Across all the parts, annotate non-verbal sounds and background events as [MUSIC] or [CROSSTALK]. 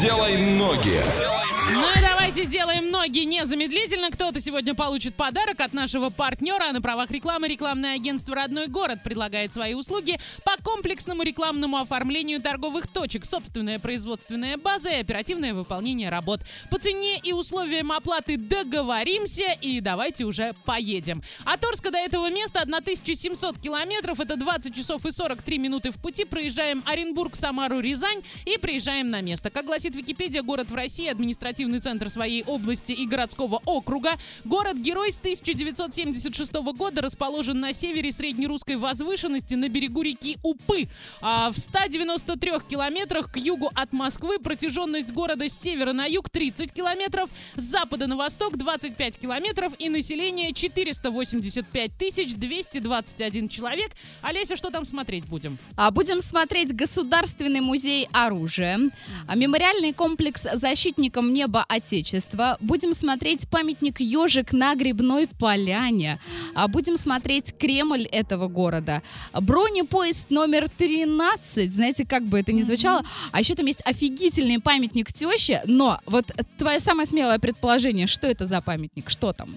делай ноги. Ну и давайте сделаем ноги незамедлительно. Кто-то сегодня получит подарок от нашего партнера. На правах рекламы рекламное агентство «Родной город» предлагает свои услуги по комплексному рекламному оформлению торговых точек, собственная производственная база и оперативное выполнение работ. По цене и условиям оплаты договоримся и давайте уже поедем. От Орска до этого места 1700 километров, это 20 часов и 43 минуты в пути. Проезжаем Оренбург, Самару, Рязань и приезжаем на место. Как гласит Википедия, город в России административный центр своей области и городского округа. Город-герой с 1976 года расположен на севере среднерусской возвышенности на берегу реки Упы. А в 193 километрах к югу от Москвы протяженность города с севера на юг 30 километров, с запада на восток 25 километров и население 485 тысяч 221 человек. Олеся, что там смотреть будем? А будем смотреть Государственный музей оружия, а мемориальный комплекс защитникам неба Отечества. Будем смотреть памятник ежик на Грибной поляне. А будем смотреть Кремль этого города. Бронепоезд номер 13. Знаете, как бы это ни звучало. А еще там есть офигительный памятник теще. Но вот твое самое смелое предположение, что это за памятник? Что там?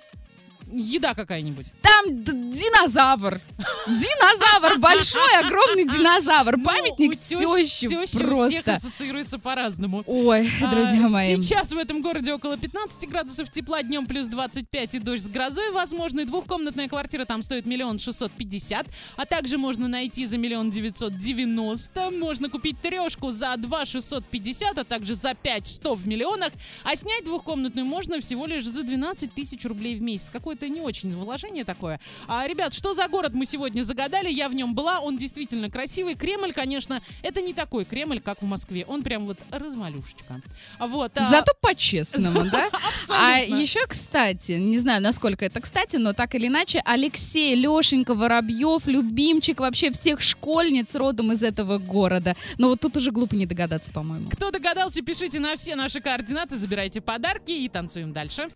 Еда какая-нибудь. Там динозавр. Динозавр. Большой, огромный динозавр. Ну, Памятник тещи у всех Просто. ассоциируется по-разному. Ой, друзья А, мои. Сейчас в этом городе около 15 градусов тепла, днем плюс 25 и дождь с грозой возможный. Двухкомнатная квартира там стоит миллион шестьсот пятьдесят, а также можно найти за миллион девятьсот девяносто. Можно купить трешку за два шестьсот пятьдесят, а также за пять сто в миллионах. А снять двухкомнатную можно всего лишь за 12 тысяч рублей в месяц. Какое-то не очень вложение такое. А, ребят, что за город мы сегодня загадали? Я в нем была, он действительно красивый. Кремль, конечно, это не такой Кремль, как в Москве. Он прям вот размалюшечка. А Вот. а, Зато по-честному, [LAUGHS] да? А абсолютно. еще, кстати, не знаю, насколько это кстати, но так или иначе, Алексей Лешенька Воробьев, любимчик вообще всех школьниц родом из этого города. Но вот тут уже глупо не догадаться, по-моему. Кто догадался, пишите на все наши координаты, забирайте подарки и танцуем дальше.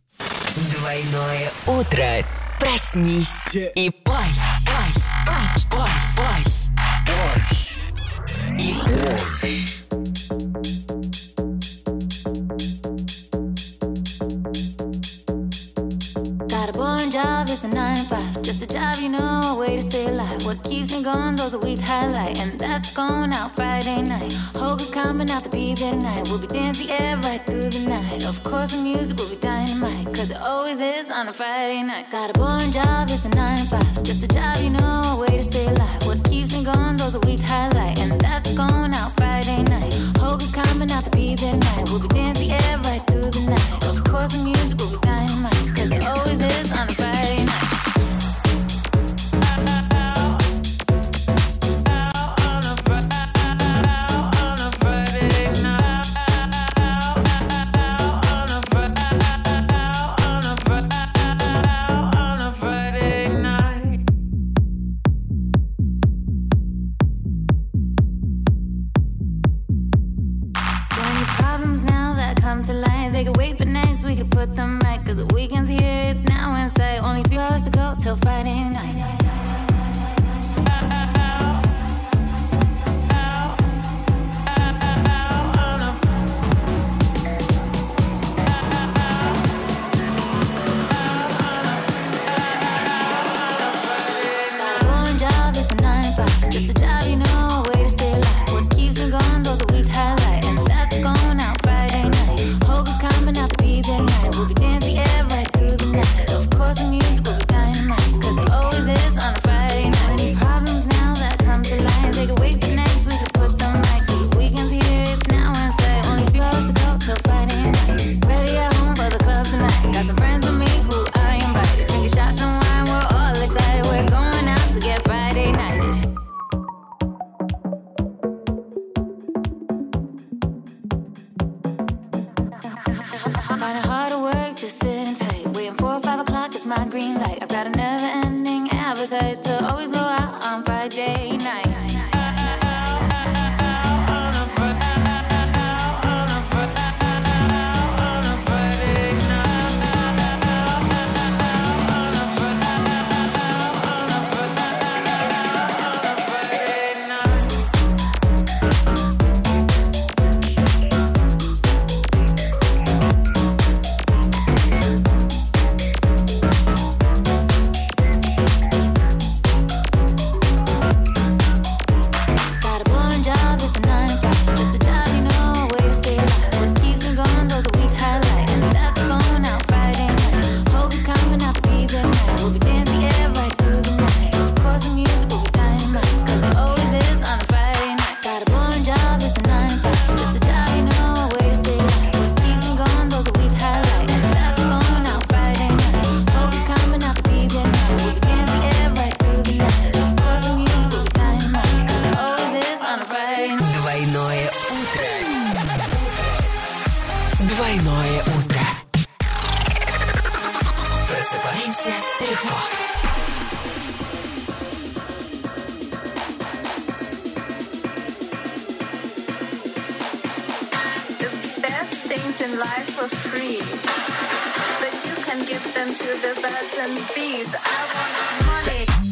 Двойное утро. Проснись и пой, пой, пой, пой, пой. И Got a boring job, it's a nine to five. Just a job, you know, a way to stay alive. What keeps me going those a week highlight, and that's going out Friday night. Hogan's coming out to be there tonight. We'll be dancing yeah, right through the night. Of course, the music will be dynamite, cause it always is on a Friday night. Got a boring job, it's a nine to five. They can wait for next week to put them right. Cause the weekend's here, it's now in sight. Only a few hours to go till Friday night. My green light. I've got a never ending appetite to always go out on Friday night. Двойное утро. Просыпаемся легко. The best things in life for free. But you can give them to the birds and bees. I want money.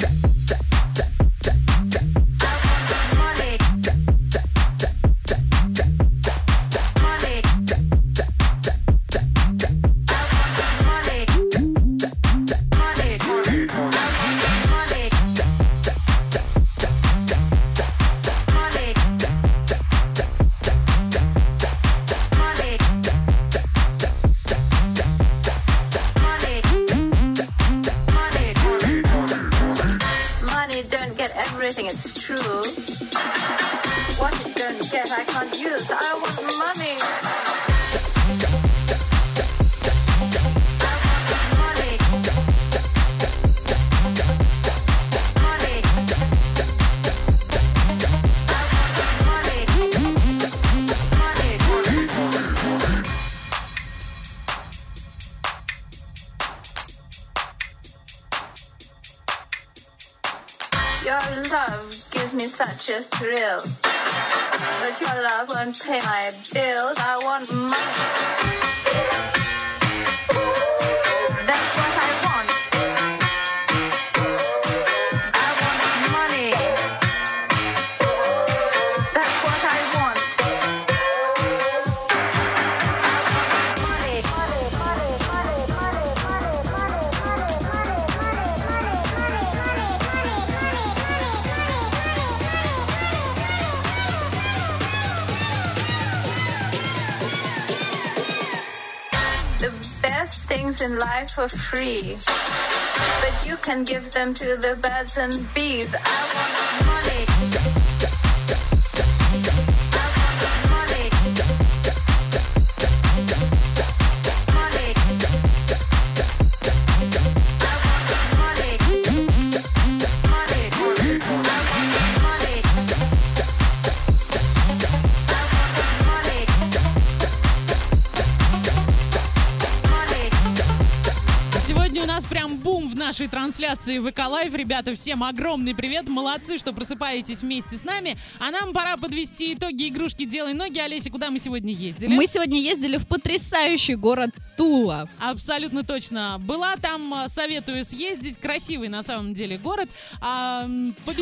Everything, is true. What it don't get, I can't use. I want money. But your love won't pay my bills. I want money. Things in life are free, but you can give them to the birds and bees. I want money. Нашей трансляции ВК Лайв. Ребята, всем огромный привет. Молодцы, что просыпаетесь вместе с нами. А нам пора подвести итоги игрушки «Делай ноги». Олеся, куда мы сегодня ездили? Мы сегодня ездили в потрясающий город Тула. Абсолютно точно. Была там, а, советую съездить. Красивый на самом деле город. А,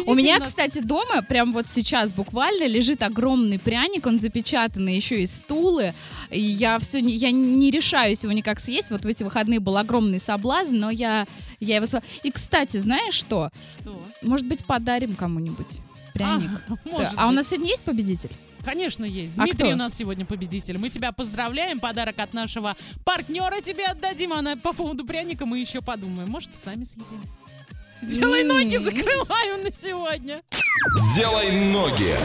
У меня, нас- кстати, дома, прям вот сейчас буквально лежит огромный пряник, он запечатанный еще из Тулы. И я все, я не решаюсь его никак съесть. Вот в эти выходные был огромный соблазн, но я, я его... сво- И, кстати, знаешь что? Что? Может быть, подарим кому-нибудь пряник? А, [LAUGHS] может а у нас сегодня есть победитель? Конечно, есть. А Дмитрий кто? у нас сегодня победитель. Мы тебя поздравляем. Подарок от нашего партнера тебе отдадим. А на- по поводу пряника мы еще подумаем. Может, сами съедим. Делай ноги, закрываем на сегодня. Делай ноги.